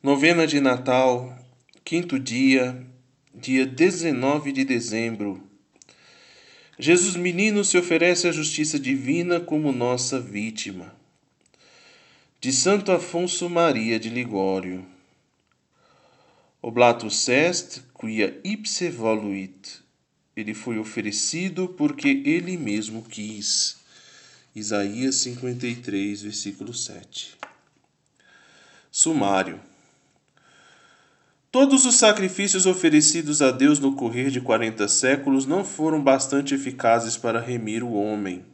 Novena de Natal, quinto dia, dia 19 de dezembro. Jesus Menino se oferece à justiça divina como nossa vítima. De Santo Afonso Maria de Ligório. Oblatus est quia ipse voluit. Ele foi oferecido porque ele mesmo quis. Isaías 53, versículo 7. Sumário. Todos os sacrifícios oferecidos a Deus no correr de quarenta séculos não foram bastante eficazes para remir o homem.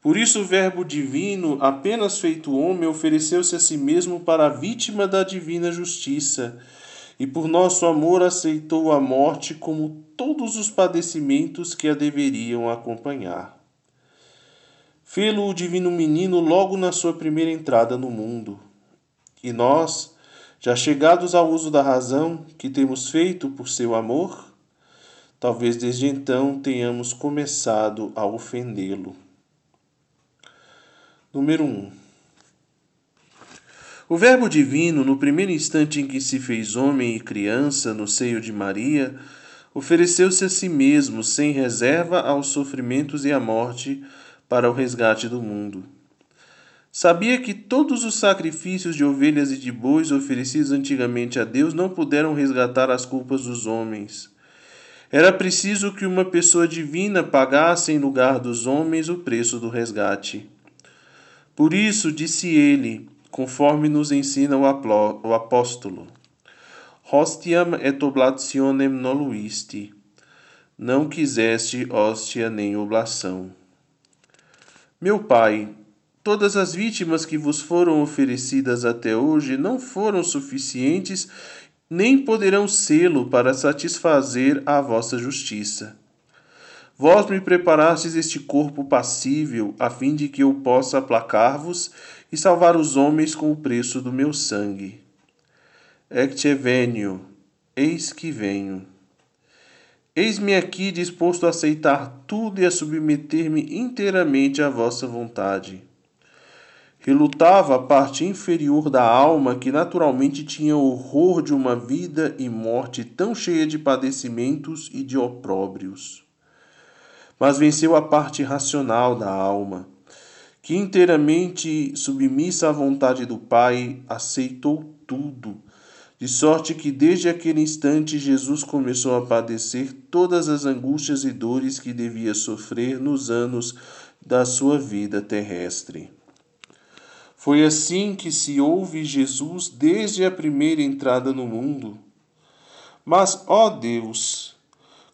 Por isso, o Verbo divino, apenas feito homem, ofereceu-se a si mesmo para a vítima da divina justiça, e por nosso amor aceitou a morte como todos os padecimentos que a deveriam acompanhar. Fê-lo o divino menino logo na sua primeira entrada no mundo. E nós, já chegados ao uso da razão que temos feito por seu amor, talvez desde então tenhamos começado a ofendê-lo. Número 1. O Verbo Divino, no primeiro instante em que se fez homem e criança no seio de Maria, ofereceu-se a si mesmo, sem reserva, aos sofrimentos e à morte, para o resgate do mundo. Sabia que todos os sacrifícios de ovelhas e de bois oferecidos antigamente a Deus não puderam resgatar as culpas dos homens. Era preciso que uma pessoa divina pagasse em lugar dos homens o preço do resgate. Por isso, disse ele, conforme nos ensina o apóstolo: Hostiam et oblationem noluisti. Não quiseste hóstia nem oblação. Meu pai, Todas as vítimas que vos foram oferecidas até hoje não foram suficientes, nem poderão sê-lo para satisfazer a vossa justiça. Vós me preparastes este corpo passível, a fim de que eu possa aplacar-vos e salvar os homens com o preço do meu sangue. Ecce venio, eis que venho. Eis-me aqui disposto a aceitar tudo e a submeter-me inteiramente à vossa vontade relutava a parte inferior da alma que naturalmente tinha horror de uma vida e morte tão cheia de padecimentos e de opróbrios. Mas venceu a parte racional da alma, que inteiramente submissa à vontade do Pai, aceitou tudo, de sorte que desde aquele instante Jesus começou a padecer todas as angústias e dores que devia sofrer nos anos da sua vida terrestre. Foi assim que se ouve Jesus desde a primeira entrada no mundo. Mas, ó Deus,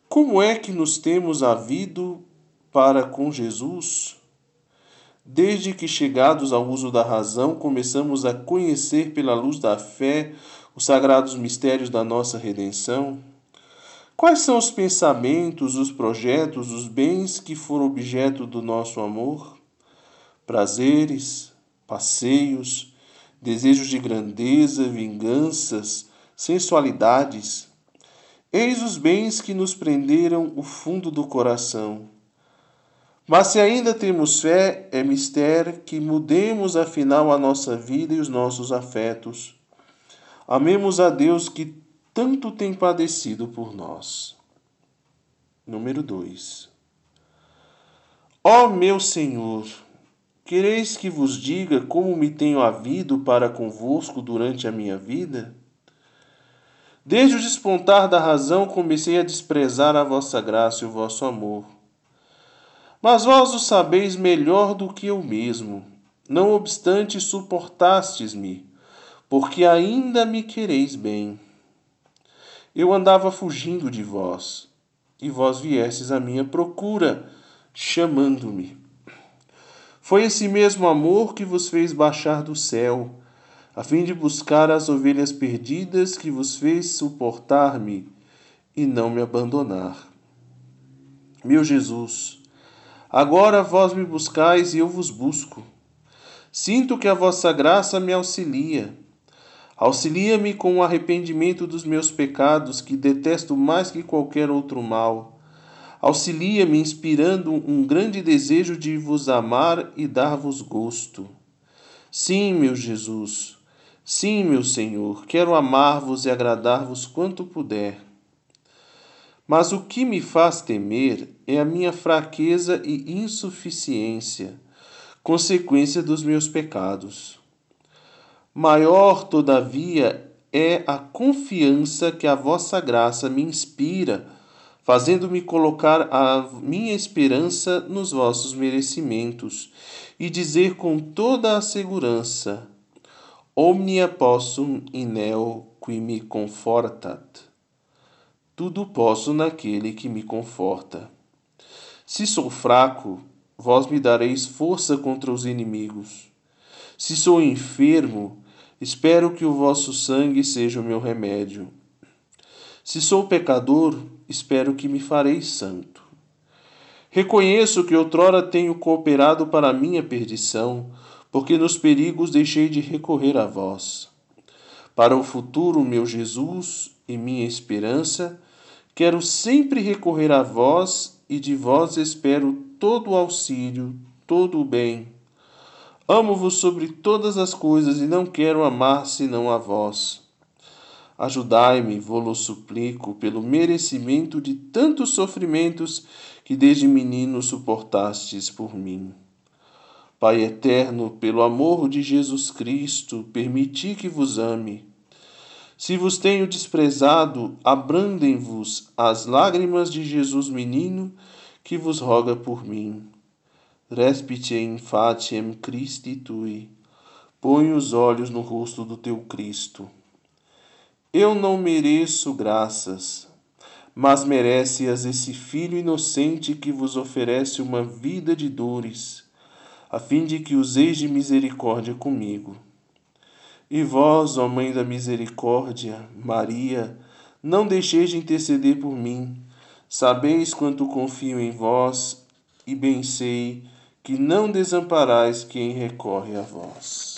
como é que nos temos havido para com Jesus? Desde que, chegados ao uso da razão, começamos a conhecer pela luz da fé os sagrados mistérios da nossa redenção? Quais são os pensamentos, os projetos, os bens que foram objeto do nosso amor? Prazeres, passeios, desejos de grandeza, vinganças, sensualidades. Eis os bens que nos prenderam o fundo do coração. Mas se ainda temos fé, é mistério que mudemos afinal a nossa vida e os nossos afetos. Amemos a Deus que tanto tem padecido por nós. Número 2. Ó meu Senhor, Quereis que vos diga como me tenho havido para convosco durante a minha vida? Desde o despontar da razão comecei a desprezar a vossa graça e o vosso amor. Mas vós o sabeis melhor do que eu mesmo. Não obstante, suportastes-me, porque ainda me quereis bem. Eu andava fugindo de vós, e vós viestes à minha procura, chamando-me. Foi esse mesmo amor que vos fez baixar do céu, a fim de buscar as ovelhas perdidas que vos fez suportar-me e não me abandonar. Meu Jesus, agora vós me buscais e eu vos busco. Sinto que a vossa graça me auxilia. Auxilia-me com o arrependimento dos meus pecados, que detesto mais que qualquer outro mal Auxilia-me inspirando um grande desejo de vos amar e dar-vos gosto. Sim, meu Jesus, Sim, meu Senhor, quero amar-vos e agradar-vos quanto puder. Mas o que me faz temer é a minha fraqueza e insuficiência, consequência dos meus pecados. Maior, todavia, é a confiança que a vossa graça me inspira, fazendo-me colocar a minha esperança nos vossos merecimentos e dizer com toda a segurança: Omnia possum in eo qui me confortat. Tudo posso naquele que me conforta. Se sou fraco, vós me dareis força contra os inimigos. Se sou enfermo, espero que o vosso sangue seja o meu remédio. Se sou pecador, espero que me fareis santo. Reconheço que outrora tenho cooperado para a minha perdição, porque nos perigos deixei de recorrer a vós. Para o futuro, meu Jesus e minha esperança, quero sempre recorrer a vós e de vós espero todo o auxílio, todo o bem Amo-vos sobre todas as coisas e não quero amar senão a vós. Ajudai-me, vou-lo suplico, pelo merecimento de tantos sofrimentos que desde menino suportastes por mim. Pai eterno, pelo amor de Jesus Cristo, permiti que vos ame. Se vos tenho desprezado, abrandem-vos as lágrimas de Jesus menino, que vos roga por mim. Respite in faciem Christi tui. Põe os olhos no rosto do teu Cristo. Eu não mereço graças, mas merece-as esse Filho inocente que vos oferece uma vida de dores, a fim de que useis de misericórdia comigo. E vós, ó Mãe da Misericórdia, Maria, não deixeis de interceder por mim. Sabeis quanto confio em vós, e bem sei que não desamparais quem recorre a vós.